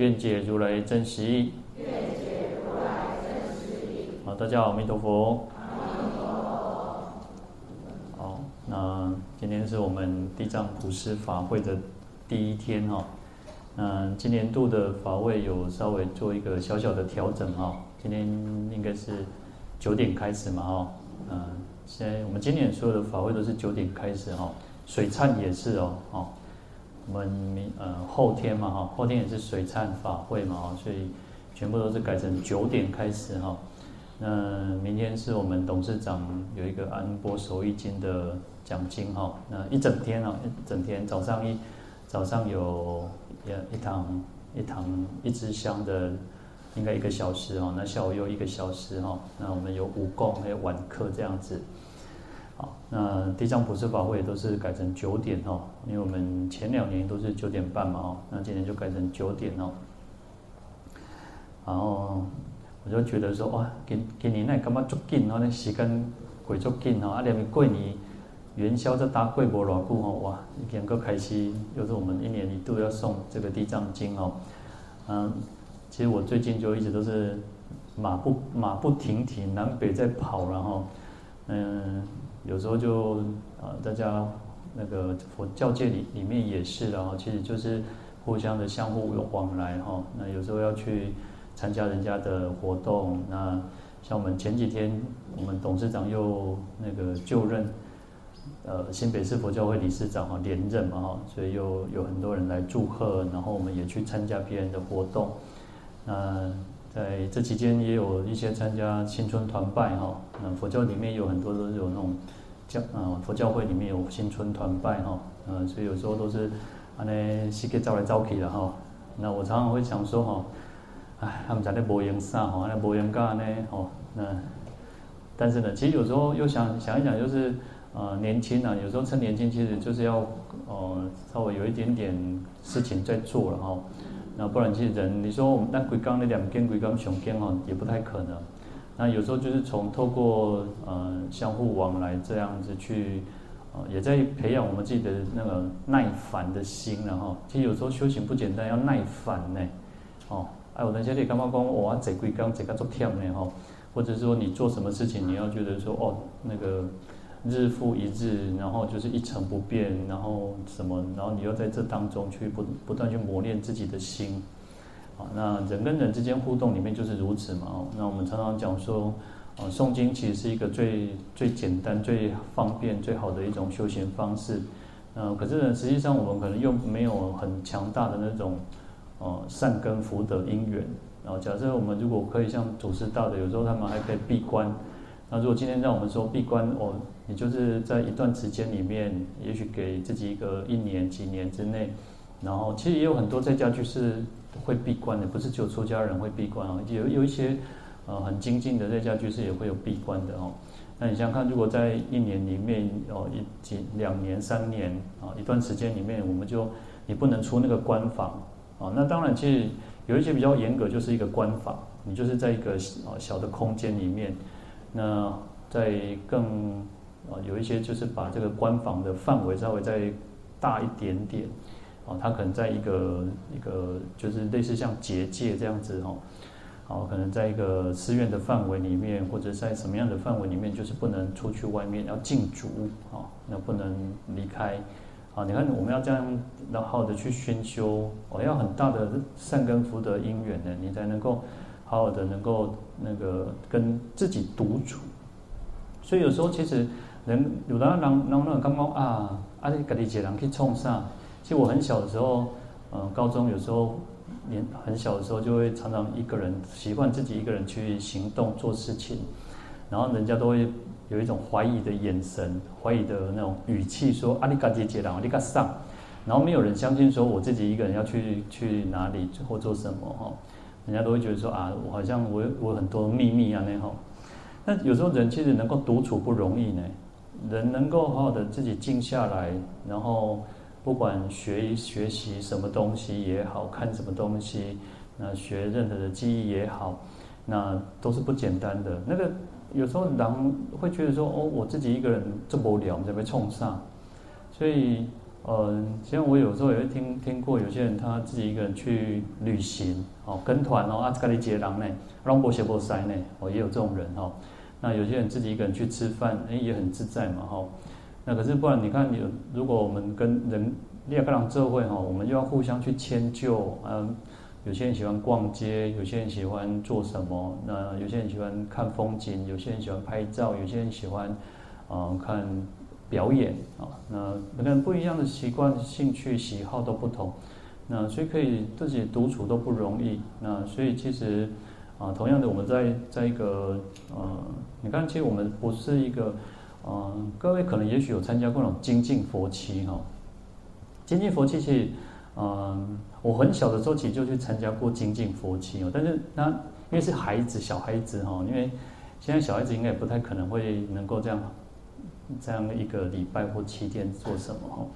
愿解如来真实义。愿解如来。好，大家好，阿弥陀佛。阿弥陀佛。好，那今天是我们地藏普施法会的第一天哈。那今年度的法会有稍微做一个小小的调整哈。今天应该是九点开始嘛哈。嗯，现在我们今年所有的法会都是九点开始哈。水忏也是哦，哦。我们明呃后天嘛哈，后天也是水忏法会嘛哈，所以全部都是改成九点开始哈。那明天是我们董事长有一个安般守意经的奖金哈。那一整天啊，一整天早上一早上有一堂一堂一支香的，应该一个小时哈。那下午又一个小时哈。那我们有午供还有晚课这样子。好，那地藏普施法会也都是改成九点哦，因为我们前两年都是九点半嘛哦，那今年就改成九点哦。然后我就觉得说哇，今今年那干嘛足紧哦，那时间鬼足紧哦，啊连过年元宵这大过无偌久哦，哇，已经够开心，又是我们一年一度要送这个地藏经哦。嗯，其实我最近就一直都是马不马不停蹄，南北在跑，然后嗯。有时候就啊，大家那个佛教界里里面也是，然后其实就是互相的相互有往来哈。那有时候要去参加人家的活动，那像我们前几天，我们董事长又那个就任呃新北市佛教会理事长哈，连任嘛哈，所以又有很多人来祝贺，然后我们也去参加别人的活动，那。在这期间也有一些参加新春团拜哈，佛教里面有很多都是有那种教啊，佛教会里面有新春团拜哈，嗯，所以有时候都是安尼时间招来招去的哈。那我常常会想说哈，哎，他们在那播音啥哈，那播音干呢哦，那但是呢，其实有时候又想想一想，就是呃年轻啊，有时候趁年轻，其实就是要呃稍微有一点点事情在做了哈。那不然，其实人，你说我们那鬼刚那两根鬼刚雄根哈，也不太可能。那有时候就是从透过呃相互往来这样子去，呃也在培养我们自己的那个耐烦的心了哈。其实有时候修行不简单，要耐烦呢。哦，哎，我等下你刚刚讲我这鬼刚这个做忝呢哈，或者说你做什么事情，你要觉得说哦那个。日复一日，然后就是一成不变，然后什么，然后你要在这当中去不不断去磨练自己的心，那人跟人之间互动里面就是如此嘛。那我们常常讲说，啊，诵经其实是一个最最简单、最方便、最好的一种修行方式。嗯，可是呢，实际上我们可能又没有很强大的那种，呃，善根福德因缘。然后假设我们如果可以像祖师大德，有时候他们还可以闭关。那如果今天让我们说闭关，哦。你就是在一段时间里面，也许给自己一个一年、几年之内，然后其实也有很多在家居士会闭关的，不是只有出家人会闭关啊，有有一些呃很精进的在家居士也会有闭关的哦。那你想想看，如果在一年里面哦一几两年、三年啊一段时间里面，我们就你不能出那个关房啊，那当然其实有一些比较严格，就是一个关房，你就是在一个啊小的空间里面，那在更。啊，有一些就是把这个关房的范围稍微再大一点点，啊，它可能在一个一个就是类似像结界这样子哈，好，可能在一个寺院的范围里面，或者在什么样的范围里面，就是不能出去外面，要禁足啊，那不能离开，啊，你看我们要这样然后好好的去熏修，我要很大的善根福德因缘呢，你才能够好好的能够那个跟自己独处，所以有时候其实。人有的人，人那刚刚啊，啊，你家己一个人去创啥？其实我很小的时候，嗯、高中有时候年很小的时候，就会常常一个人习惯自己一个人去行动做事情，然后人家都会有一种怀疑的眼神、怀疑的那种语气，说啊，你家己一个人，你干上？然后没有人相信说我自己一个人要去去哪里或做什么哈，人家都会觉得说啊，我好像我我很多秘密啊那哈。那有时候人其实能够独处不容易呢，人能够好好的自己静下来，然后不管学学习什么东西也好，看什么东西，那学任何的技艺也好，那都是不简单的。那个有时候人会觉得说哦，我自己一个人这么无聊，准备冲上，所以。呃，像我有时候也会听听过有些人他自己一个人去旅行，哦，跟团哦，啊，跟你接人呢，让波鞋波塞呢，哦，也有这种人哦。那有些人自己一个人去吃饭，哎，也很自在嘛，哈。那可是不然，你看有，如果我们跟人两个人社会哈，我们又要互相去迁就，嗯，有些人喜欢逛街，有些人喜欢做什么，那有些人喜欢看风景，有些人喜欢拍照，有些人喜欢，嗯，看。表演啊，那每个人不一样的习惯、兴趣、喜好都不同，那所以可以自己独处都不容易。那所以其实啊，同样的，我们在在一个呃，你看，其实我们不是一个呃，各位可能也许有参加过那种精进佛七哈。精进佛七其实，嗯，我很小的时候其实就去参加过精进佛七哦，但是那因为是孩子，小孩子哈，因为现在小孩子应该也不太可能会能够这样。这样一个礼拜或七天做什么哈？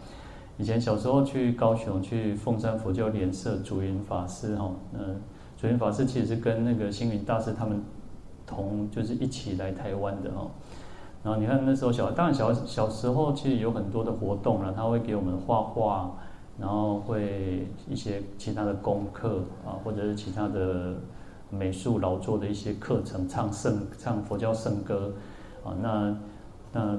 以前小时候去高雄去凤山佛教联社主云法师哈，嗯，主云法师其实是跟那个星云大师他们同就是一起来台湾的哈。然后你看那时候小，当然小小时候其实有很多的活动了，他会给我们画画，然后会一些其他的功课啊，或者是其他的美术劳作的一些课程，唱圣唱佛教圣歌啊，那那。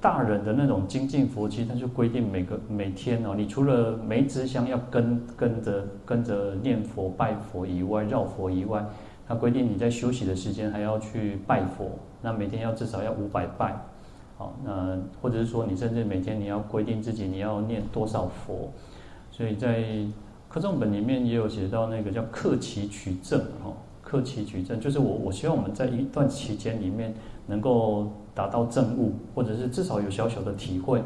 大人的那种精进佛七，他就规定每个每天哦，你除了每支香要跟跟着跟着念佛拜佛以外，绕佛以外，他规定你在休息的时间还要去拜佛，那每天要至少要五百拜，好，那或者是说你甚至每天你要规定自己你要念多少佛，所以在课诵本里面也有写到那个叫克期取证哈，克期取证就是我我希望我们在一段期间里面能够。达到证悟，或者是至少有小小的体会。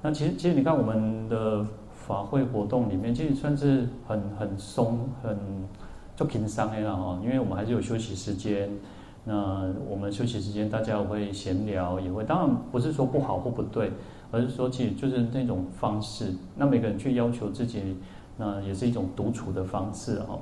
那其实，其实你看我们的法会活动里面，其实算是很很松，很就平常的了哈。因为我们还是有休息时间，那我们休息时间大家会闲聊，也会当然不是说不好或不对，而是说其实就是那种方式。那每个人去要求自己，那也是一种独处的方式哈。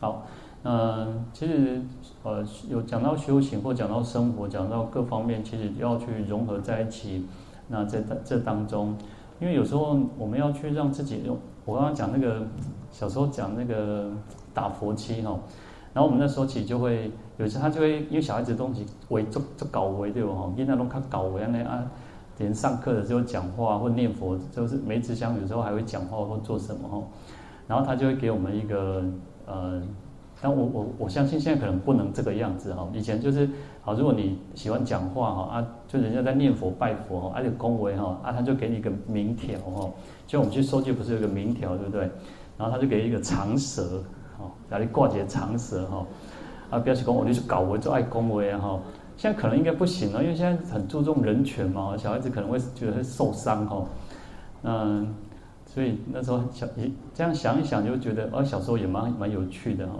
好。嗯，其实呃有讲到修行或讲到生活，讲到各方面，其实要去融合在一起。那在这当中，因为有时候我们要去让自己用，我刚刚讲那个小时候讲那个打佛七哈，然后我们那时候其实就会有时候他就会因为小孩子的东西为做做搞为对不哈，因为那种他搞为那啊，连上课的时候讲话或念佛，就是每支香有时候还会讲话或做什么哈，然后他就会给我们一个呃。但我我我相信现在可能不能这个样子哈，以前就是好，如果你喜欢讲话哈啊，就人家在念佛拜佛哈，而且恭维哈啊，他就给你一个名条哈，就我们去收据不是有个名条对不对？然后他就给一个长舌哈，哪里挂起长舌哈，啊，不要去讲我就是搞我就爱恭维啊哈，现在可能应该不行了，因为现在很注重人权嘛，小孩子可能会觉得会受伤哈，嗯，所以那时候小一这样想一想就觉得哦，小时候也蛮蛮有趣的哈。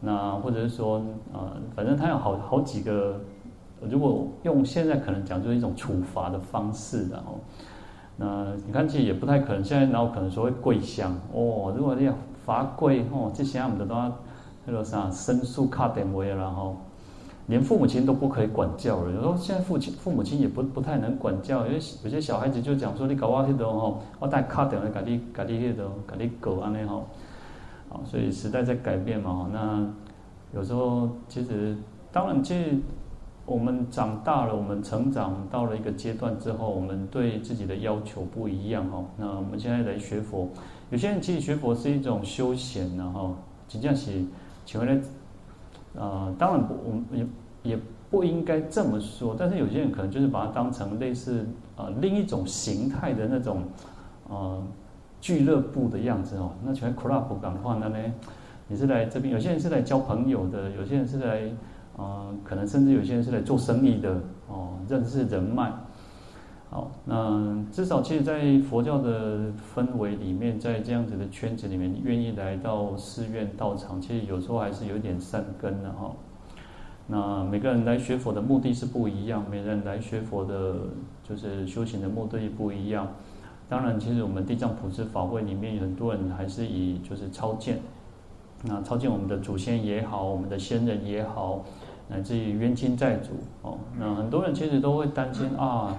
那或者是说，呃，反正他有好好几个，如果用现在可能讲就是一种处罚的方式，然后，那你看其实也不太可能，现在然后可能说会跪香哦，如果你要罚跪吼，这些我们的都要那个啥申诉卡点位，然后连父母亲都不可以管教了。有时候现在父亲父母亲也不不太能管教，因为有些小孩子就讲说你搞我那种吼，我带卡点来给你给你那种给你狗安尼吼。啊，所以时代在改变嘛，那有时候其实当然，这我们长大了，我们成长到了一个阶段之后，我们对自己的要求不一样哦。那我们现在来学佛，有些人其实学佛是一种休闲然后，实际上是请问呢，呃，当然不，我们也也不应该这么说，但是有些人可能就是把它当成类似呃另一种形态的那种呃。俱乐部的样子哦，那全 club 感化的呢？你是来这边，有些人是来交朋友的，有些人是来，呃，可能甚至有些人是来做生意的哦，认识人脉。好，那至少其实，在佛教的氛围里面，在这样子的圈子里面，愿意来到寺院道场，其实有时候还是有点善根的哈。那每个人来学佛的目的是不一样，每个人来学佛的，就是修行的目的不一样。当然，其实我们地藏普施法会里面，很多人还是以就是超荐，那超荐我们的祖先也好，我们的先人也好，乃至于冤亲债主哦。那很多人其实都会担心啊，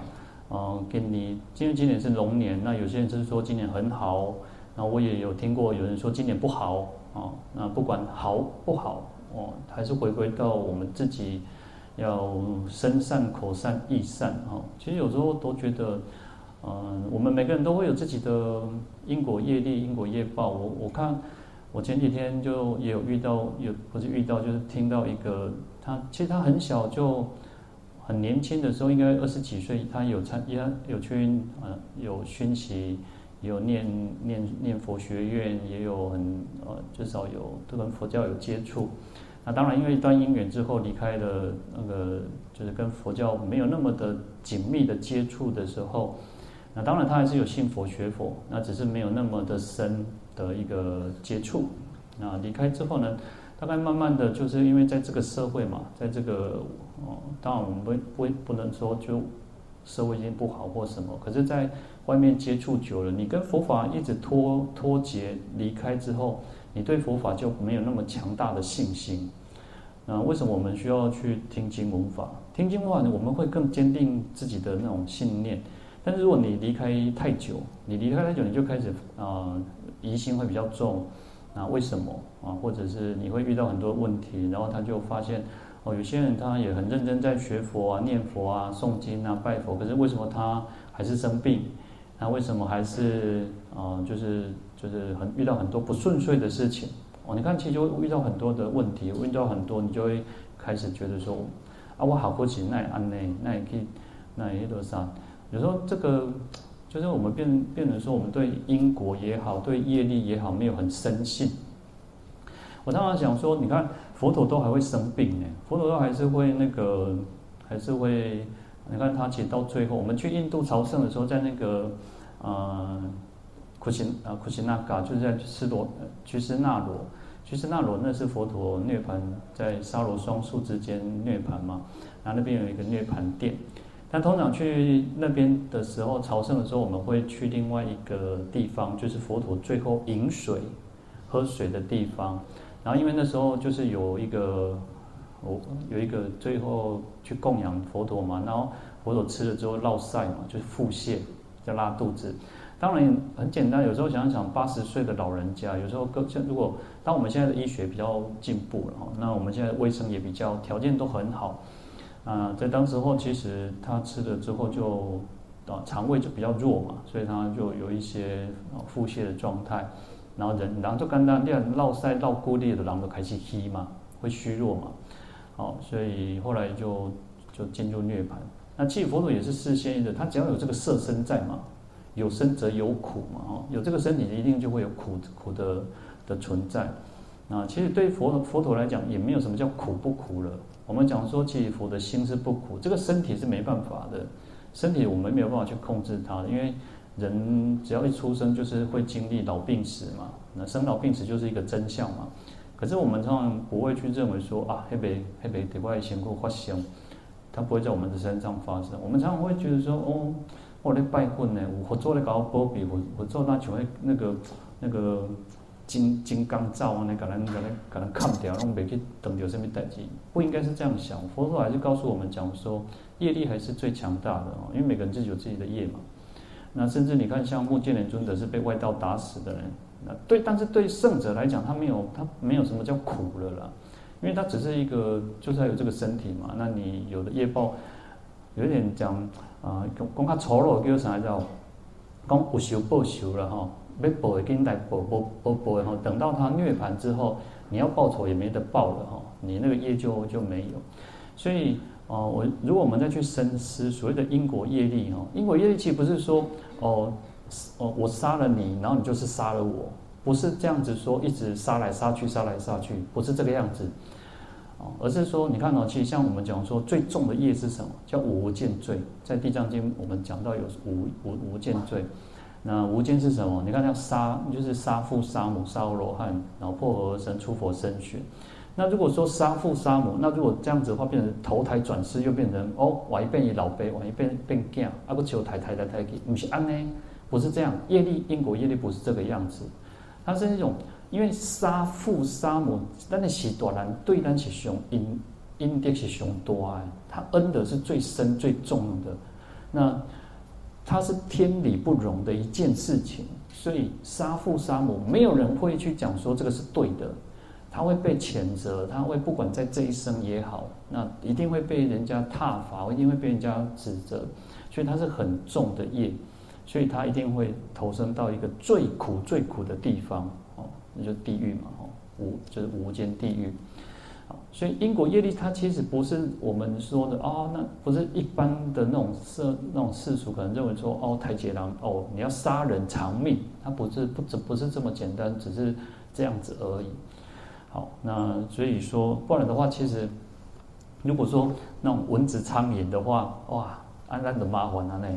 嗯，给你，因为今年是龙年，那有些人就是说今年很好，那我也有听过有人说今年不好啊。那不管好不好哦，还是回归到我们自己要身善、口善、意善哦。其实有时候都觉得。嗯，我们每个人都会有自己的因果业力、因果业报。我我看，我前几天就也有遇到，有不是遇到，就是听到一个他，其实他很小就很年轻的时候，应该二十几岁，他有参也有去呃有熏习，有念念念佛学院，也有很呃至少有都跟佛教有接触。那当然，因为一段因缘之后离开了那个，就是跟佛教没有那么的紧密的接触的时候。那当然，他还是有信佛学佛，那只是没有那么的深的一个接触。那离开之后呢，大概慢慢的就是因为在这个社会嘛，在这个哦，当然我们不不不能说就社会性不好或什么，可是在外面接触久了，你跟佛法一直脱脱节，离开之后，你对佛法就没有那么强大的信心。那为什么我们需要去听经闻法？听经闻法，我们会更坚定自己的那种信念。但是如果你离开太久，你离开太久，你就开始啊疑心会比较重，那为什么啊？或者是你会遇到很多问题，然后他就发现哦，有些人他也很认真在学佛啊、念佛啊、诵经啊、拜佛，可是为什么他还是生病？那为什么还是啊？就是就是很遇到很多不顺遂的事情哦。你看，其实就遇到很多的问题，遇到很多，你就会开始觉得说啊，我好过去那也安内，那也可以，那也多少。有时候这个就是我们变变成说，我们对因果也好，对业力也好，没有很深信。我常常想说，你看佛陀都还会生病呢，佛陀都还是会那个，还是会。你看他其实到最后，我们去印度朝圣的时候，在那个呃库奇啊库欣那嘎，就是在斯罗居士那罗，居士那罗那是佛陀涅槃在沙罗双树之间涅槃嘛，然后那边有一个涅槃殿。但通常去那边的时候，朝圣的时候，我们会去另外一个地方，就是佛陀最后饮水、喝水的地方。然后因为那时候就是有一个，我有一个最后去供养佛陀嘛，然后佛陀吃了之后落晒嘛，就是腹泻，在拉肚子。当然很简单，有时候想想八十岁的老人家，有时候更像如果当我们现在的医学比较进步了哈，那我们现在卫生也比较条件都很好。啊，在当时候，其实他吃了之后就啊肠胃就比较弱嘛，所以他就有一些腹泻的状态，然后人然后就跟他练绕赛绕孤立的，然后就开始虚嘛，会虚弱嘛，好，所以后来就就进入涅槃。那其实佛陀也是示现的，他只要有这个色身在嘛，有生则有苦嘛，哈，有这个身体一定就会有苦苦的的存在。啊，其实对佛佛陀来讲，也没有什么叫苦不苦了。我们讲说，其实佛的心是不苦，这个身体是没办法的，身体我们没有办法去控制它，因为人只要一出生就是会经历老病死嘛，那生老病死就是一个真相嘛。可是我们常常不会去认为说啊，黑白黑白得怪辛苦发生，它不会在我们的身上发生。我们常常会觉得说，哦，我来拜棍呢，我做了搞波比，我我做那就会那个那个。金金刚罩啊，那可能可能可能看不掉，那没去等掉什么代志，不应该是这样想。佛陀还是告诉我们讲说，业力还是最强大的哦，因为每个人自己有自己的业嘛。那甚至你看，像目犍连尊者是被外道打死的人，那对，但是对圣者来讲，他没有他没有什么叫苦了啦，因为他只是一个，就是有这个身体嘛。那你有的业报，有点讲啊，讲较粗鲁叫啥叫，讲有仇报修了哈。被报的给你来报报报报的哈，等到他涅槃之后，你要报仇也没得报了哈，你那个业就就没有。所以哦，我如果我们再去深思所谓的因果业力哈，因果业力其实不是说哦哦我杀了你，然后你就是杀了我，不是这样子说，一直杀来杀去，杀来杀去，不是这个样子。哦，而是说你看哦，其实像我们讲说最重的业是什么？叫无间罪，在地藏经我们讲到有无无无间罪。那无间是什么？你看要杀，就是杀父杀母杀罗汉，然后破和神出佛身血。那如果说杀父杀母，那如果这样子的话，变成投胎转世又变成哦，往一变一老辈，往一变变囝，啊不求抬抬抬抬去，不是安呢？不是这样，业力因果业力不是这个样子，它是那种因为杀父杀母，但那是大人对咱是凶因因德是上大的，他恩德是最深最重的，那它是天理不容的一件事情，所以杀父杀母，没有人会去讲说这个是对的。他会被谴责，他会不管在这一生也好，那一定会被人家挞伐，一定会被人家指责，所以他是很重的业，所以他一定会投生到一个最苦最苦的地方哦，那就地狱嘛，哦，无就是无间地狱，所以因果业力它其实不是我们说的哦，那不是一般的那种世那种世俗可能认为说哦，太劫郎哦，你要杀人偿命，它不是不只不是这么简单，只是这样子而已。好，那所以说，不然的话，其实如果说那种蚊子、苍蝇的话，哇，安安的麻烦啊，那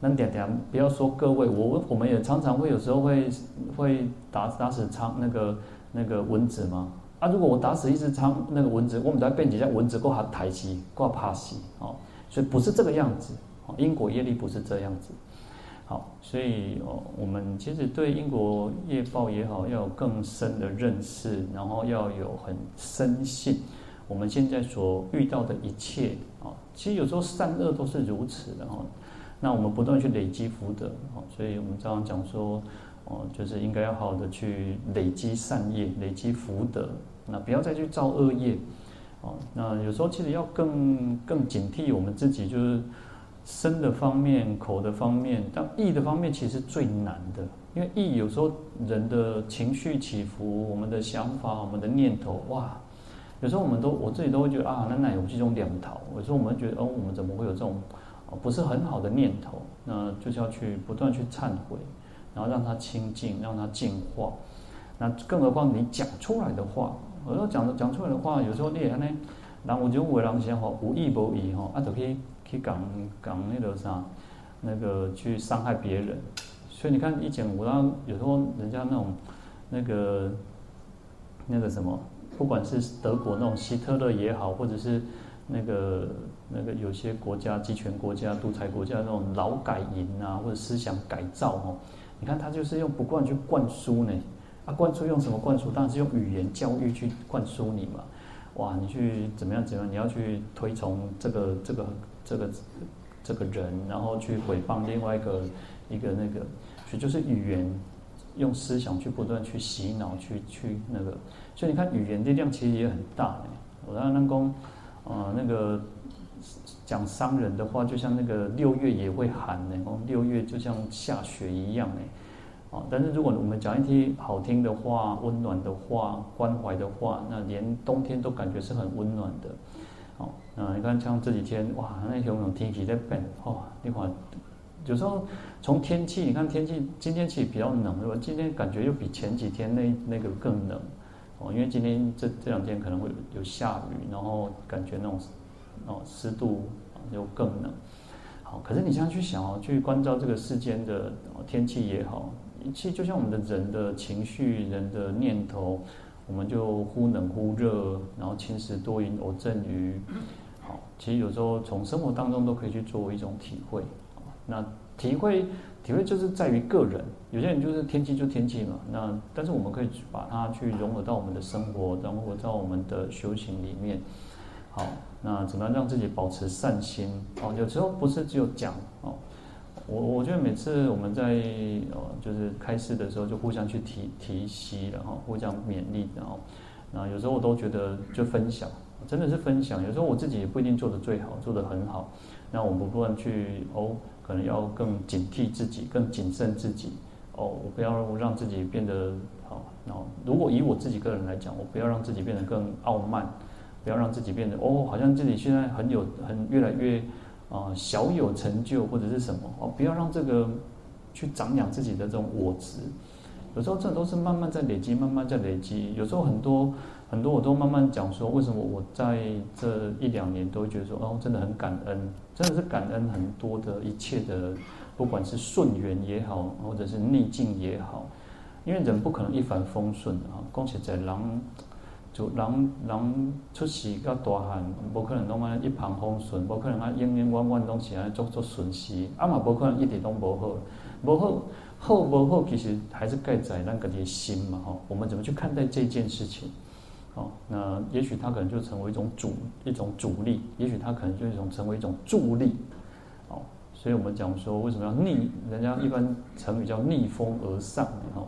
那点点，不要说各位，我我们也常常会有时候会会打打死苍那个那个蚊子嘛。啊，如果我打死一只苍那个蚊子，我们在背底下蚊子够还抬起挂怕死哦，所以不是这个样子，因果业力不是这样子。好，所以哦，我们其实对因果业报也好，要有更深的认识，然后要有很深信。我们现在所遇到的一切啊，其实有时候善恶都是如此的哈。那我们不断去累积福德啊，所以我们常常讲说，哦，就是应该要好好的去累积善业，累积福德，那不要再去造恶业。哦，那有时候其实要更更警惕我们自己，就是。身的方面、口的方面，但意的方面其实最难的，因为意有时候人的情绪起伏、我们的想法、我们的念头，哇，有时候我们都我自己都会觉得啊，那哪有这种两头？有时候我们觉得哦，我们怎么会有这种不是很好的念头？那就是要去不断去忏悔，然后让它清净，让它净化。那更何况你讲出来的话，我说讲讲出来的话，有时候你也呢，然后我就为人先好，无意无意哈，啊就可以。去讲讲那个啥，那个去伤害别人，所以你看以前我当有时候人家那种那个那个什么，不管是德国那种希特勒也好，或者是那个那个有些国家集权国家、独裁国家那种劳改营啊，或者思想改造哦，你看他就是用不断去灌输呢，啊灌输用什么灌输？当然是用语言教育去灌输你嘛，哇，你去怎么样怎么样？你要去推崇这个这个。这个这个人，然后去回谤另外一个一个那个，所以就是语言用思想去不断去洗脑，去去那个，所以你看语言力量其实也很大呢。我刚刚讲，呃，那个讲伤人的话，就像那个六月也会寒呢，哦，六月就像下雪一样呢，啊，但是如果我们讲一些好听的话、温暖的话、关怀的话，那连冬天都感觉是很温暖的。哦，那你看像这几天，哇，那种种天气在变，哦，你看，有时候从天气，你看天气，今天气比较冷，是吧？今天感觉又比前几天那那个更冷，哦，因为今天这这两天可能会有下雨，然后感觉那种哦湿度又更冷。好，可是你现在去想哦，去关照这个世间的天气也好，其实就像我们的人的情绪、人的念头。我们就忽冷忽热，然后晴时多云偶阵雨。好，其实有时候从生活当中都可以去作为一种体会。那体会体会就是在于个人，有些人就是天气就天气嘛。那但是我们可以把它去融合到我们的生活，融合到我们的修行里面。好，那怎么样让自己保持善心？哦，有时候不是只有讲哦。我我觉得每次我们在呃就是开示的时候，就互相去提提息，然后互相勉励，然后，那有时候我都觉得就分享，真的是分享。有时候我自己也不一定做得最好，做得很好，那我们不断去哦，可能要更警惕自己，更谨慎自己哦，我不要让自己变得好。然后，如果以我自己个人来讲，我不要让自己变得更傲慢，不要让自己变得哦，好像自己现在很有很越来越。啊，小有成就或者是什么哦，不要让这个去长养自己的这种我执，有时候这都是慢慢在累积，慢慢在累积。有时候很多很多我都慢慢讲说，为什么我在这一两年都会觉得说，哦，真的很感恩，真的是感恩很多的一切的，不管是顺缘也好，或者是逆境也好，因为人不可能一帆风顺啊。恭喜在人，就人人出世到大汉，不可能拢安一帆风顺，不可能啊，永永远远拢是安做做顺时，啊嘛不可能一点都不好，不好。后不后，其实还是盖在那个的心嘛，哈。我们怎么去看待这件事情？哦，那也许它可能就成为一种主，一种阻力；也许它可能就一种成为一种助力。哦，所以我们讲说，为什么要逆？人家一般成语叫逆风而上，哈。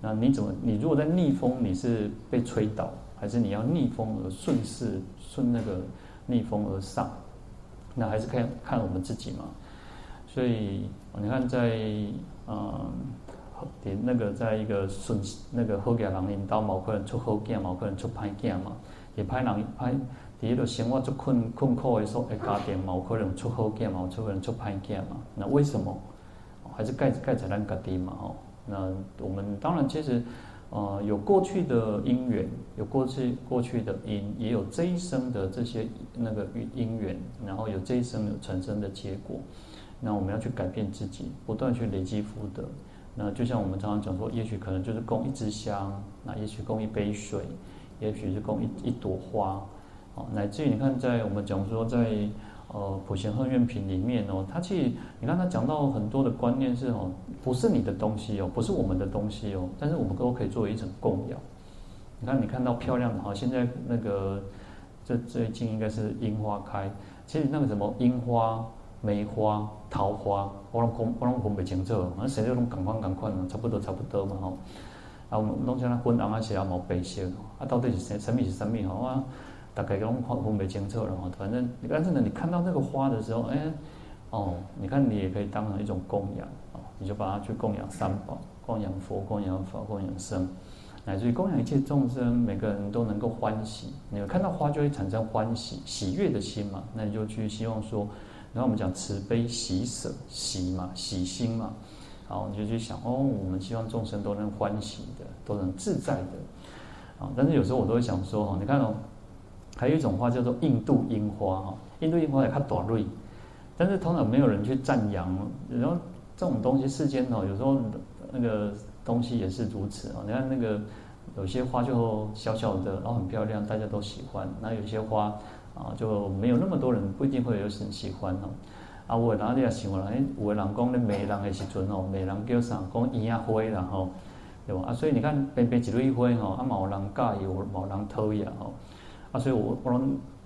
那你怎么？你如果在逆风，你是被吹倒，还是你要逆风而顺势顺那个逆风而上？那还是看看我们自己嘛。所以你看在。嗯，点那个在一个顺那个好嘅人引导，某个人出好囝，某个人出歹囝嘛。也歹人歹，第一个生活足困困苦的时候，诶家庭冇可能出好囝，冇可能出歹囝嘛。那为什么？还是盖盖在咱家己嘛？吼。那我们当然其实，呃，有过去的因缘，有过去过去的因，也有这一生的这些那个因缘，然后有这一生有产生的结果。那我们要去改变自己，不断去累积福德。那就像我们常常讲说，也许可能就是供一支香，那也许供一杯水，也许是供一一朵花，哦，乃至于你看，在我们讲说在，呃普贤行愿品里面哦，他其实你看他讲到很多的观念是哦，不是你的东西哦，不是我们的东西哦，但是我们都可以作为一种供养。你看，你看到漂亮的，好，现在那个这最近应该是樱花开，其实那个什么樱花。梅花、桃花，我拢讲，我拢分不清楚。反正谁都拢同款同款，差不多差不多嘛吼。啊，我们拢像那粉红啊，是啊，毛白色。啊，到底是什什么是什么吼？啊，大概拢分分不清楚了吼。反正，但是呢，你看到那个花的时候，哎，哦，你看你也可以当成一种供养哦，你就把它去供养三宝，供养佛，供养法，供养僧，乃至于供养一切众生，每个人都能够欢喜。你看到花就会产生欢喜、喜悦的心嘛，那你就去希望说。然后我们讲慈悲喜舍喜嘛，喜心嘛，好，你就去想哦，我们希望众生都能欢喜的，都能自在的，啊，但是有时候我都会想说哈，你看哦，还有一种花叫做印度樱花哈，印度樱花也看短蕊，但是通常没有人去赞扬，然后这种东西世间哦，有时候那个东西也是如此啊，你看那个有些花就小小的，然后很漂亮，大家都喜欢，那有些花。啊，就没有那么多人，不一定会有人喜欢哦。啊，有的人你也想了，哎，有的人讲咧美人的时阵哦，美人叫啥？讲胭仔花啦吼，对吧？啊，所以你看，边边一蕊花吼，啊，冇人介意，冇人讨厌吼。啊，所以我我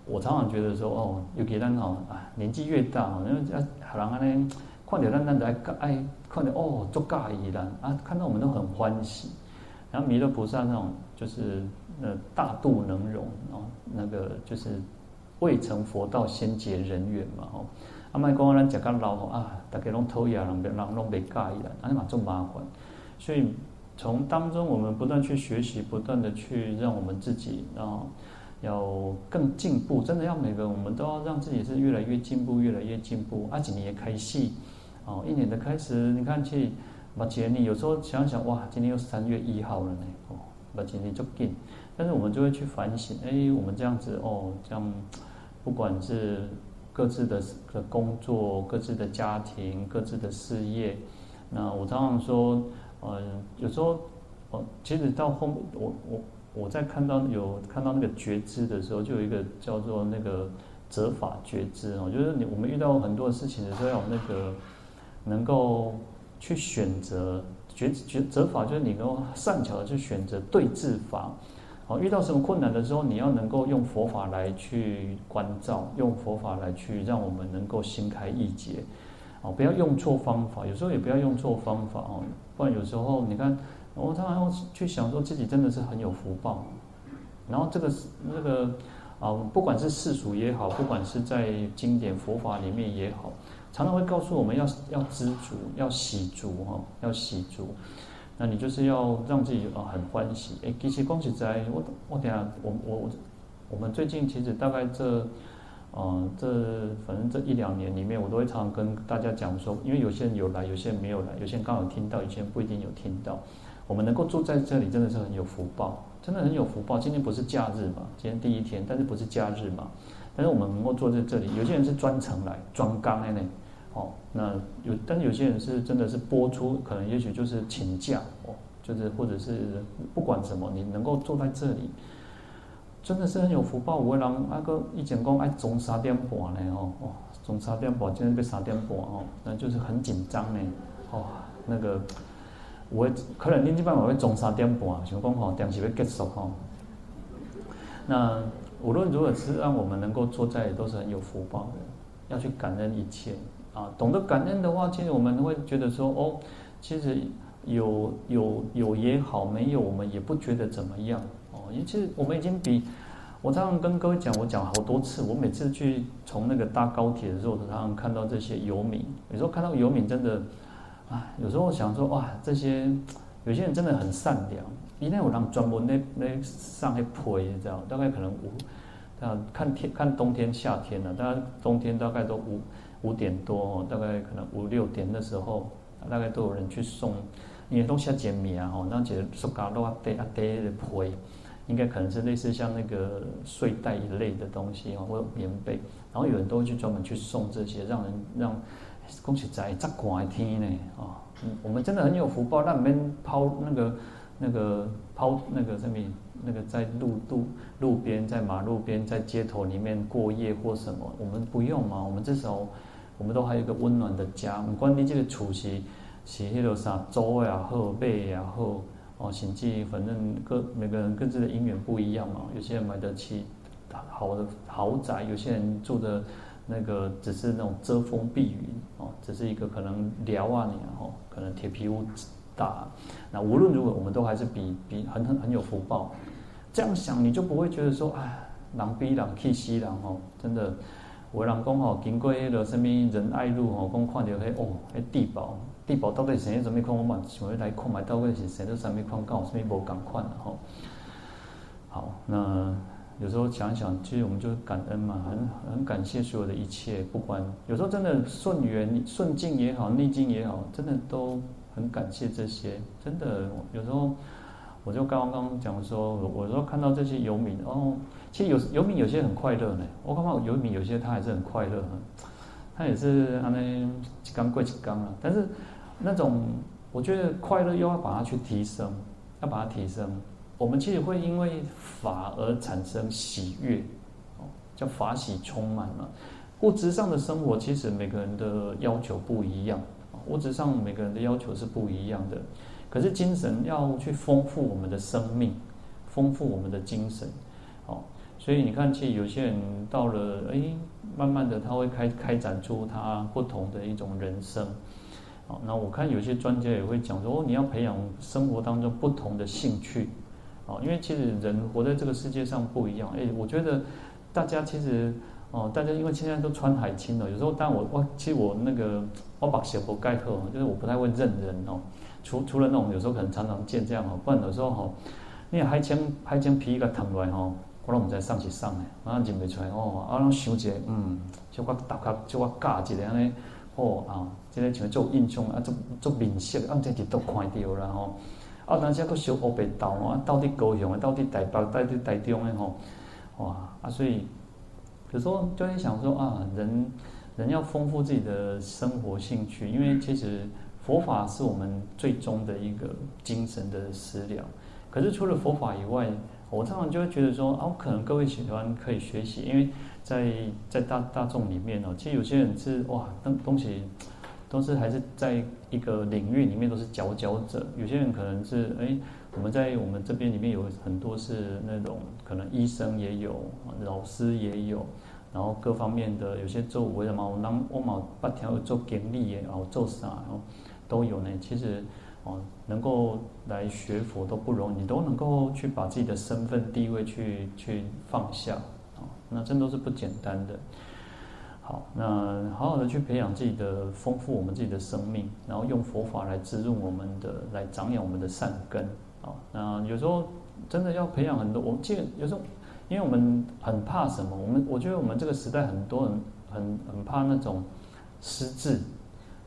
我常常觉得说哦，尤其咱吼，啊，年纪越大哦，因为啊，人安尼看到咱咱在爱爱看到哦，足介意咱啊，看到我们都很欢喜。然后弥勒菩萨那种就是呃大度能容哦，那个就是。未成佛道，先结人缘嘛吼。阿麦讲咱食甲老吼啊，大家拢讨厌人，别人拢袂介意啦，安尼嘛做麻烦。所以从当中，我们不断去学习，不断的去让我们自己啊，要更进步。真的要每个，我们都要让自己是越来越进步，越来越进步。啊，今年也开戏哦，一年的开始，你看去目前你有时候想想哇，今天又三月一号了呢，哦，目前你就紧，但是我们就会去反省，哎，我们这样子哦，这样。不管是各自的的工作、各自的家庭、各自的事业，那我常常说，呃，有时候，呃，其实到后面，我我我在看到有看到那个觉知的时候，就有一个叫做那个折法觉知哦，就是你我们遇到很多事情的时候，要有那个能够去选择觉觉折法，就是你能够善巧的去选择对治法。哦，遇到什么困难的时候，你要能够用佛法来去关照，用佛法来去让我们能够心开意解。哦，不要用错方法，有时候也不要用错方法哦，不然有时候你看，我常常要去想说自己真的是很有福报，然后这个是那个啊，不管是世俗也好，不管是在经典佛法里面也好，常常会告诉我们要要知足，要喜足哈，要喜足。那你就是要让自己啊很欢喜。哎，其实恭喜在，我我等下我我我们最近其实大概这，呃这反正这一两年里面，我都会常常跟大家讲说，因为有些人有来，有些人没有来，有些人刚好听到，有些人不一定有听到。我们能够住在这里，真的是很有福报，真的很有福报。今天不是假日嘛？今天第一天，但是不是假日嘛？但是我们能够坐在这里，有些人是专程来专岗的呢，哦，那有，但是有些人是真的是播出，可能也许就是请假哦，就是或者是不管什么，你能够坐在这里，真的是很有福报。有的人那个以前讲爱中三点播呢，哦哦，中三点播，今天被三点播哦，那就是很紧张呢，哦，那个。我可能恁这边我会中三点半，想讲吼，电视要结束吼。那无论如何，是让我们能够坐在，都是很有福报的。要去感恩一切啊，懂得感恩的话，其实我们会觉得说，哦，其实有有有也好，没有我们也不觉得怎么样哦。因为其实我们已经比我常常跟各位讲，我讲好多次，我每次去从那个搭高铁的时候，我常常看到这些游民，有时候看到游民真的。啊，有时候想说，哇，这些有些人真的很善良。因为我让专门那那上去陪，你知道，大概可能五，啊，看天看冬天夏天了，大概冬天大概都五五点多，大概可能五六点的时候，大概都有人去送，因为都下解米啊，吼，那解塑胶都啊堆啊堆的陪，应该可能是类似像那个睡袋一类的东西啊，或者棉被，然后有人都会去专门去送这些，让人让。恭喜仔这寒的天呢，啊，我们真的很有福报，让你们抛那个、那个抛那个什么，那个在路路路边，在马路边，在街头里面过夜或什么，我们不用嘛，我们至少我们都还有一个温暖的家。不管你这个厝是是迄个啥租也好，买也好，哦，甚至反正各每个人各自的姻缘不一样嘛，有些人买得起好的豪宅，有些人住的。那个只是那种遮风避雨哦，只是一个可能寮啊，你哦，可能铁皮屋大。那无论如何，我们都还是比比很很很有福报。这样想，你就不会觉得说，哎，狼逼狼气息狼哦，真的。我人讲吼，经过那个什么仁爱路吼，讲看到迄哦，迄地堡，地堡到底是啥物款？我嘛想要来看买到底是啥都啥物款，跟我什么无共款吼。好，那。有时候想想，其实我们就感恩嘛，很很感谢所有的一切，不管有时候真的顺缘顺境也好，逆境也好，真的都很感谢这些。真的，有时候我就刚刚讲说，我说看到这些游民，哦，其实有游民有些很快乐呢。我看到游民有些他还是很快乐，他也是他那几缸过几缸啊。但是那种我觉得快乐又要把它去提升，要把它提升。我们其实会因为法而产生喜悦，哦，叫法喜充满嘛。物质上的生活其实每个人的要求不一样，物质上每个人的要求是不一样的。可是精神要去丰富我们的生命，丰富我们的精神，所以你看，其实有些人到了，哎，慢慢的他会开开展出他不同的一种人生，哦，那我看有些专家也会讲说，哦，你要培养生活当中不同的兴趣。哦，因为其实人活在这个世界上不一样。哎，我觉得大家其实哦，大家因为现在都穿海青了，有时候但我我其实我那个我把鞋不盖克，就是我不太会认人哦。除除了那种有时候可能常常见这样哦，不然有时候哈，你海青海青皮一个烫来哈，我拢唔知上是上的，然后认不出来哦。啊，拢想一个嗯，就我搭卡就我架一个安尼哦啊，这个像做印象啊，做做面色，啊，这里都看到了吼。啊，当时还佫小乌白豆啊，到底高雄的，到底台北，到底台中的吼，哇啊！所以有时候就会想说啊，人人要丰富自己的生活兴趣，因为其实佛法是我们最终的一个精神的食粮。可是除了佛法以外，我常常就会觉得说啊，可能各位喜欢可以学习，因为在在大大众里面哦，其实有些人是哇，东东西。都是还是在一个领域里面都是佼佼者，有些人可能是哎，我们在我们这边里面有很多是那种可能医生也有，老师也有，然后各方面的有些做为什么我当我嘛八条做经理也，然后做啥，然后都有呢。其实能够来学佛都不容易，你都能够去把自己的身份地位去去放下啊，那真都是不简单的。好，那好好的去培养自己的，丰富我们自己的生命，然后用佛法来滋润我们的，来长养我们的善根。啊，那有时候真的要培养很多。我记得有时候，因为我们很怕什么？我们我觉得我们这个时代很多人很很怕那种失智，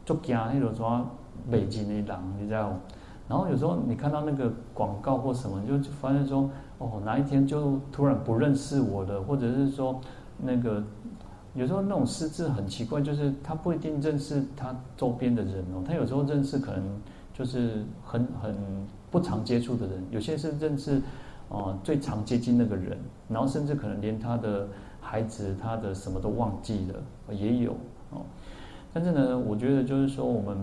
就惊那种什么北京的人，你知道？然后有时候你看到那个广告或什么，你就发现说，哦，哪一天就突然不认识我了，或者是说那个有时候那种失智很奇怪，就是他不一定认识他周边的人哦，他有时候认识可能就是很很不常接触的人，有些是认识哦最常接近那个人，然后甚至可能连他的孩子、他的什么都忘记了，也有哦。但是呢，我觉得就是说我们。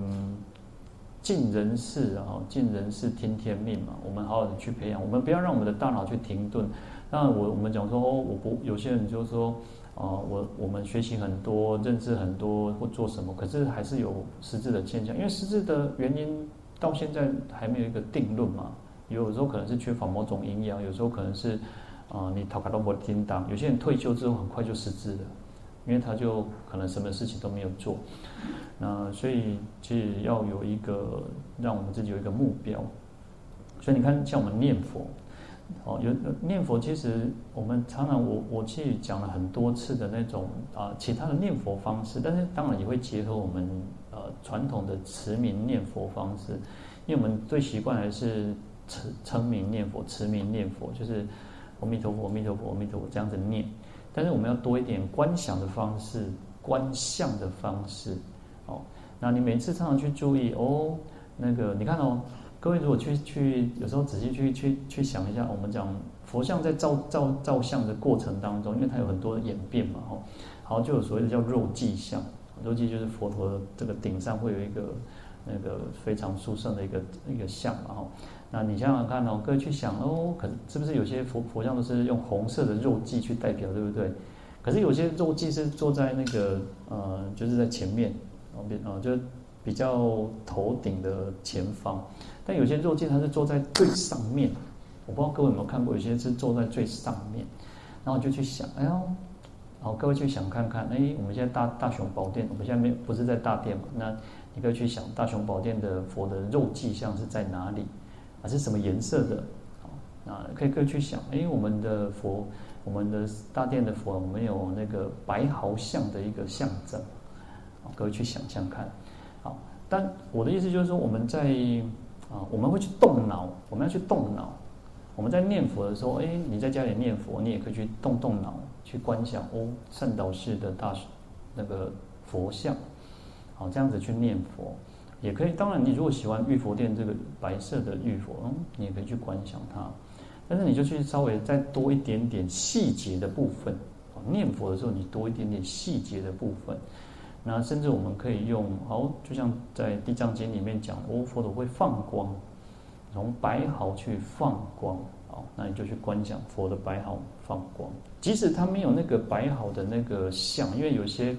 尽人事啊，尽人事听天命嘛。我们好好的去培养，我们不要让我们的大脑去停顿。那，我我们讲说，哦，我不，有些人就说，啊，我我们学习很多，认知很多，或做什么，可是还是有失智的现象。因为失智的原因到现在还没有一个定论嘛。有时候可能是缺乏某种营养，有时候可能是啊，你头壳都没叮当。有些人退休之后很快就失智了。因为他就可能什么事情都没有做，那所以其实要有一个让我们自己有一个目标。所以你看，像我们念佛，哦，有念佛，其实我们常常我我去讲了很多次的那种啊，其他的念佛方式，但是当然也会结合我们呃传统的持名念佛方式，因为我们最习惯还是称称名念佛、持名念佛，就是阿弥陀佛、阿弥陀佛、阿弥陀佛这样子念。但是我们要多一点观想的方式，观相的方式，哦，那你每次常常去注意哦，那个你看哦，各位如果去去有时候仔细去去去想一下，我们讲佛像在造造造像的过程当中，因为它有很多演变嘛，哦，好就有所谓的叫肉髻像，肉髻就是佛陀的这个顶上会有一个那个非常殊胜的一个一个像嘛，哦。那你想想看哦，各位去想哦，可是不是有些佛佛像都是用红色的肉髻去代表，对不对？可是有些肉髻是坐在那个呃，就是在前面，旁边啊，就比较头顶的前方。但有些肉髻它是坐在最上面，我不知道各位有没有看过，有些是坐在最上面。然后就去想，哎呦，好，各位去想看看，哎，我们现在大大雄宝殿，我们现在没有不是在大殿嘛？那你可以去想大雄宝殿的佛的肉髻像是在哪里？啊，是什么颜色的？好，那可以各位去想，因为我们的佛，我们的大殿的佛，我们有那个白毫像的一个象征，好，各位去想象看。好，但我的意思就是说，我们在啊，我们会去动脑，我们要去动脑。我们在念佛的时候，哎，你在家里念佛，你也可以去动动脑，去观想哦，善导寺的大那个佛像，好，这样子去念佛。也可以，当然，你如果喜欢玉佛殿这个白色的玉佛，嗯，你也可以去观想它。但是你就去稍微再多一点点细节的部分，念佛的时候你多一点点细节的部分。那甚至我们可以用，好，就像在《地藏经》里面讲，哦，佛陀会放光，从白毫去放光，好，那你就去观想佛的白毫放光。即使他没有那个白毫的那个像，因为有些。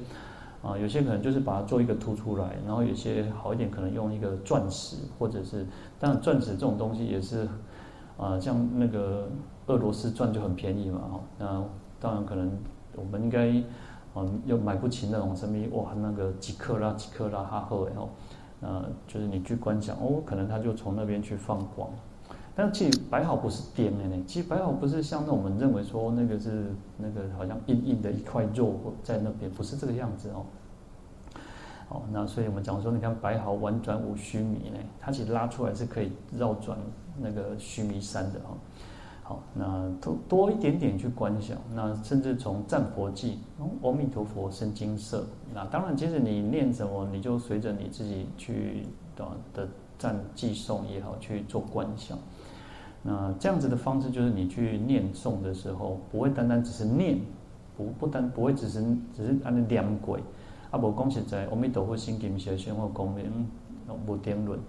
啊，有些可能就是把它做一个凸出来，然后有些好一点，可能用一个钻石，或者是，当然钻石这种东西也是，啊，像那个俄罗斯钻就很便宜嘛，哈，那当然可能我们应该，啊，又买不起那种什么哇，那个几克拉几克拉哈赫，然后，呃，就是你去观想，哦，可能它就从那边去放光。但其实白毫不是点的呢，其实白毫不是像那我们认为说那个是那个好像硬硬的一块肉在那边，不是这个样子哦。哦，那所以我们讲说，你看白毫婉转五须弥呢，它其实拉出来是可以绕转那个须弥山的哦。好，那多多一点点去观想，那甚至从赞佛偈，阿弥陀佛生金色。那当然，其实你念什么，你就随着你自己去的的赞偈诵也好去做观想。那这样子的方式，就是你去念诵的时候，不会单单只是念，不不单不会只是只是按那念鬼，啊，无讲实在，阿弥陀佛心经写宣或功名，无颠论，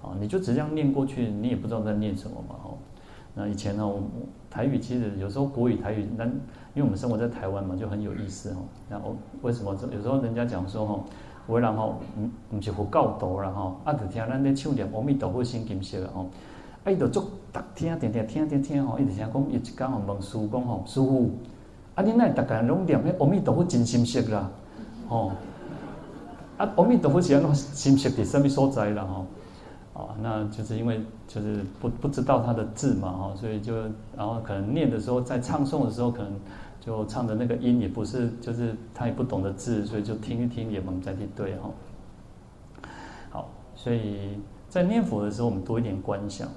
啊，你就只这样念过去，你也不知道在念什么嘛，吼。那以前呢，我台语其实有时候国语台语，但因为我们生活在台湾嘛，就很有意思，吼。那我为什么有时候人家讲说，吼，有的人吼，唔唔是佛教徒啦，吼，啊，就听咱咧唱念阿弥陀佛心经写的，吼。啊！伊就足逐天定定听听听吼，伊就听讲，伊一讲吼问师父讲吼，师父，啊！恁奈逐个人拢念迄阿弥陀佛真心识啦，吼！啊！阿弥陀佛是安怎心识伫什么所在啦？吼！啊，那就是因为就是不不知道他的字嘛，吼，所以就然后可能念的时候，在唱诵的时候，可能就唱的那个音也不是，就是他也不懂得字，所以就听一听也蒙在地对吼。好，所以。在念佛的时候，我们多一点观想啊，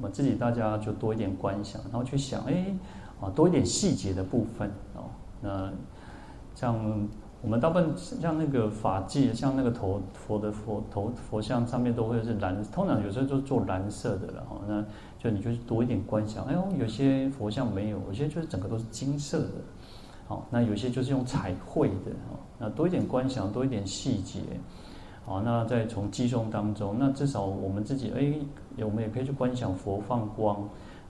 我自己大家就多一点观想，然后去想，哎，啊，多一点细节的部分哦。那像我们大部分像那个法界，像那个头佛的佛头佛像上面都会是蓝，通常有时候就做蓝色的了哈。那就你就是多一点观想，哎呦，有些佛像没有，有些就是整个都是金色的，好，那有些就是用彩绘的，那多一点观想，多一点细节。好，那再从偈颂当中，那至少我们自己，哎，我们也可以去观想佛放光，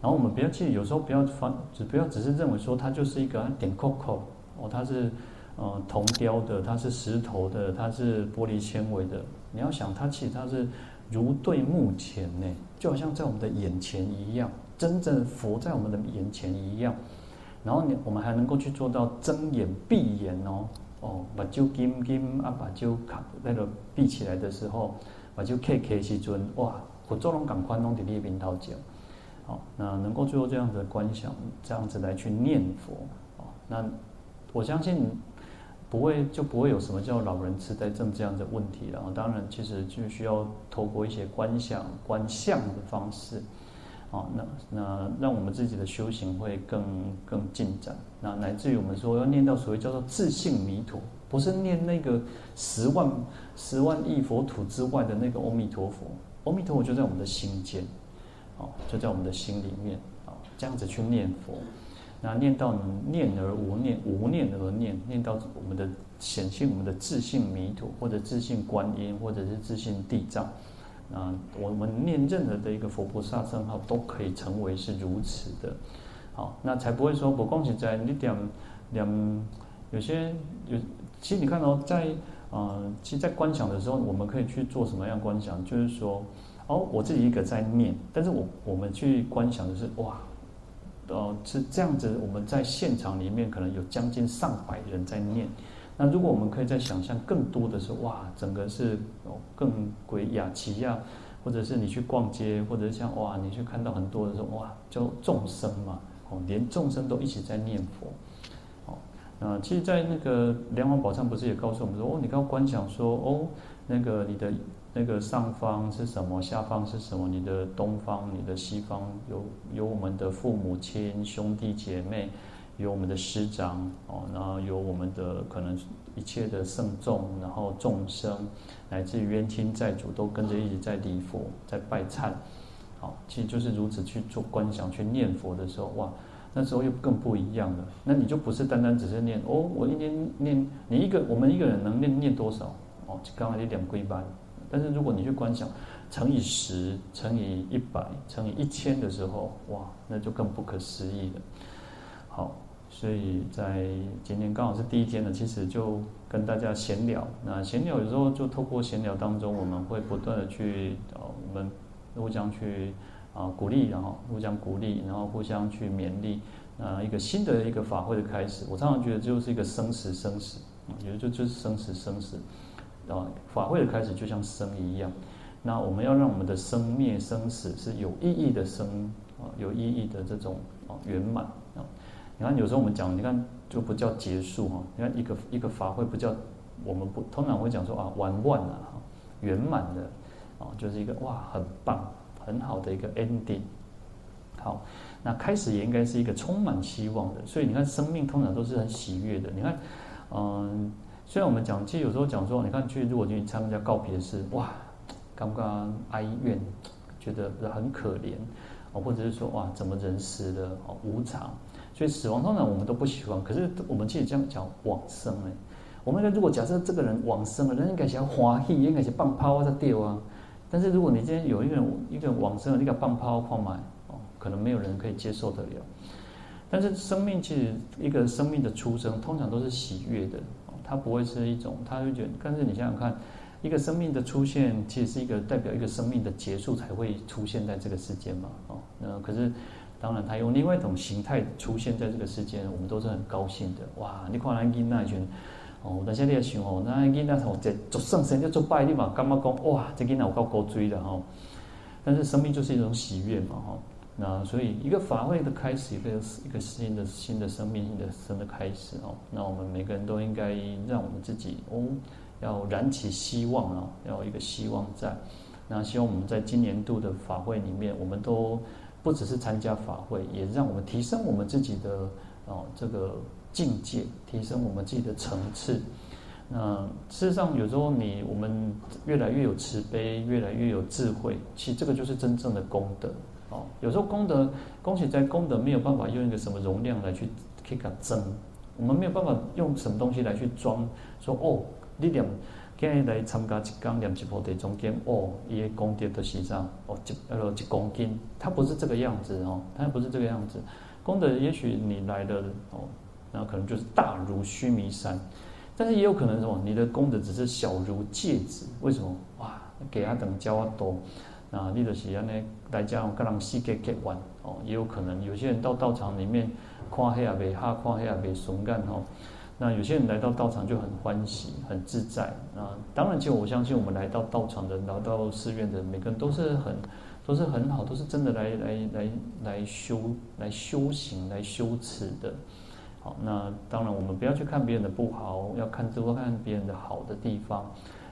然后我们不要去，有时候不要放，只不要只是认为说它就是一个点扣扣哦，它是呃铜雕的，它是石头的，它是玻璃纤维的。你要想它其实它是如对目前呢，就好像在我们的眼前一样，真正佛在我们的眼前一样。然后你我们还能够去做到睁眼闭眼哦。哦，把就金金啊，把就卡那个闭起来的时候，把就开开时尊，哇，佛祖拢赶快弄在你面头前。好，那能够做这样子的观想，这样子来去念佛，哦，那我相信不会就不会有什么叫老人痴呆症这样的问题了。当然，其实就需要透过一些观想、观相的方式。哦，那那让我们自己的修行会更更进展。那乃至于我们说要念到所谓叫做自信弥陀，不是念那个十万十万亿佛土之外的那个阿弥陀佛。阿弥陀佛就在我们的心间，哦，就在我们的心里面，哦，这样子去念佛。那念到念而无念，无念而念，念到我们的显现我们的自信弥陀，或者自信观音，或者是自信地藏。啊，我们念任何的一个佛菩萨圣号，都可以成为是如此的，好，那才不会说不光是在你点点，有些有，其实你看、哦、在呃，其实，在观想的时候，我们可以去做什么样观想？就是说，哦，我自己一个在念，但是我我们去观想的是哇，呃，是这样子，我们在现场里面可能有将近上百人在念。那如果我们可以再想象更多的是哇，整个是更鬼雅奇呀，或者是你去逛街，或者像哇，你去看到很多的时候哇，叫众生嘛，哦，连众生都一起在念佛，啊，其实，在那个《莲华宝忏》不是也告诉我们说哦，你刚观想说哦，那个你的那个上方是什么，下方是什么，你的东方、你的西方有有我们的父母亲、兄弟姐妹。有我们的师长哦，然后有我们的可能一切的圣众，然后众生，乃至于冤亲债主都跟着一直在礼佛，在拜忏，好，其实就是如此去做观想、去念佛的时候，哇，那时候又更不一样了。那你就不是单单只是念哦，我一天念你一个，我们一个人能念念多少？哦，刚才你两归班，但是如果你去观想，乘以十，乘以一百，乘以一千的时候，哇，那就更不可思议了。好。所以在今天刚好是第一天呢，其实就跟大家闲聊。那闲聊有时候就透过闲聊当中，我们会不断的去哦，我们互相去啊鼓励，然后互相鼓励，然后互相去勉励。啊，一个新的一个法会的开始，我常常觉得就是一个生死生死啊，也就就是生死生死啊。法会的开始就像生一样，那我们要让我们的生灭生死是有意义的生啊，有意义的这种啊圆满啊。你看，有时候我们讲，你看就不叫结束哈。你看一个一个法会不叫，我们不通常会讲说啊完万了哈，圆满的啊，就是一个哇很棒很好的一个 ending。好，那开始也应该是一个充满希望的。所以你看，生命通常都是很喜悦的。你看，嗯，虽然我们讲，其实有时候讲说，你看去如果去参加告别式，哇，刚刚哀怨，觉得很可怜啊，或者是说哇，怎么人死了哦无常。所以死亡通常我们都不喜欢，可是我们其实这样讲往生哎，我们如果假设这个人往生了，人应该是要欢喜，应该是放炮在掉啊。但是如果你今天有一个人一个往生了，你敢放炮放满哦，可能没有人可以接受得了。但是生命其实一个生命的出生通常都是喜悦的，它不会是一种，他会觉得。但是你想想看，一个生命的出现其实是一个代表一个生命的结束才会出现在这个世间嘛哦，那可是。当然，他用另外一种形态出现在这个世间，我们都是很高兴的。哇，你看咱囡仔群，哦，但是你也想哦，那囡仔从这做圣神就做拜你嘛，干嘛讲哇，这囡仔有够高追的哈。但是生命就是一种喜悦嘛哈。那所以一个法会的开始，一个一个新的新的生命新的生的开始哦。那我们每个人都应该让我们自己哦，要燃起希望哦，要有一个希望在。那希望我们在今年度的法会里面，我们都不只是参加法会，也让我们提升我们自己的哦这个境界，提升我们自己的层次。那事实上，有时候你我们越来越有慈悲，越来越有智慧，其实这个就是真正的功德哦。有时候功德，恭喜在功德没有办法用一个什么容量来去去给增，我们没有办法用什么东西来去装，说哦，你念今日来参加一讲念一菩提中间哦，伊个功德的实际上哦一呃一公斤，它不是这个样子哦，它不是这个样子。功德也许你来的哦，那可能就是大如须弥山。但是也有可能什么？你的功德只是小如戒指，为什么？哇，给他等教啊多，那你的喜安呢？来讲跟人细给给完哦，也有可能有些人到道场里面看黑啊被哈看黑啊被损干哦，那有些人来到道场就很欢喜很自在啊。当然，就我相信我们来到道场的、来到寺院的每个人都是很都是很好，都是真的来来来来修来修行来修持的。好，那当然，我们不要去看别人的不好，要看多看别人的好的地方。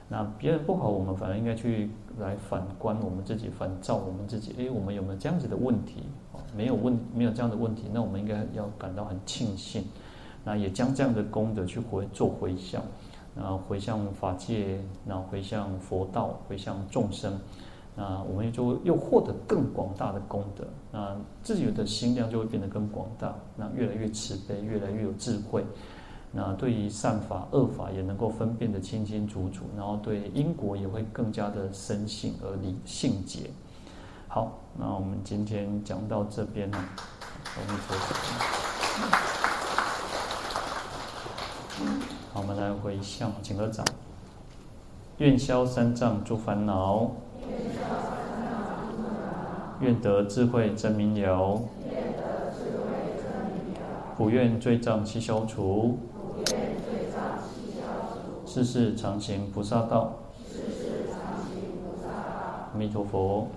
那别人不好，我们反而应该去来反观我们自己，反照我们自己。诶，我们有没有这样子的问题？没有问，没有这样的问题，那我们应该要感到很庆幸。那也将这样的功德去回做回向，然后回向法界，然后回向佛道，回向众生。那我们就又获得更广大的功德，那自己的心量就会变得更广大，那越来越慈悲，越来越有智慧，那对于善法恶法也能够分辨得清清楚楚，然后对因果也会更加的深信而理性解。好，那我们今天讲到这边呢，我们说，好，我们来回向，请合掌，愿消三障诸烦恼。愿得智慧真明了，不愿罪障悉消除，世世常行菩萨道。阿弥陀佛。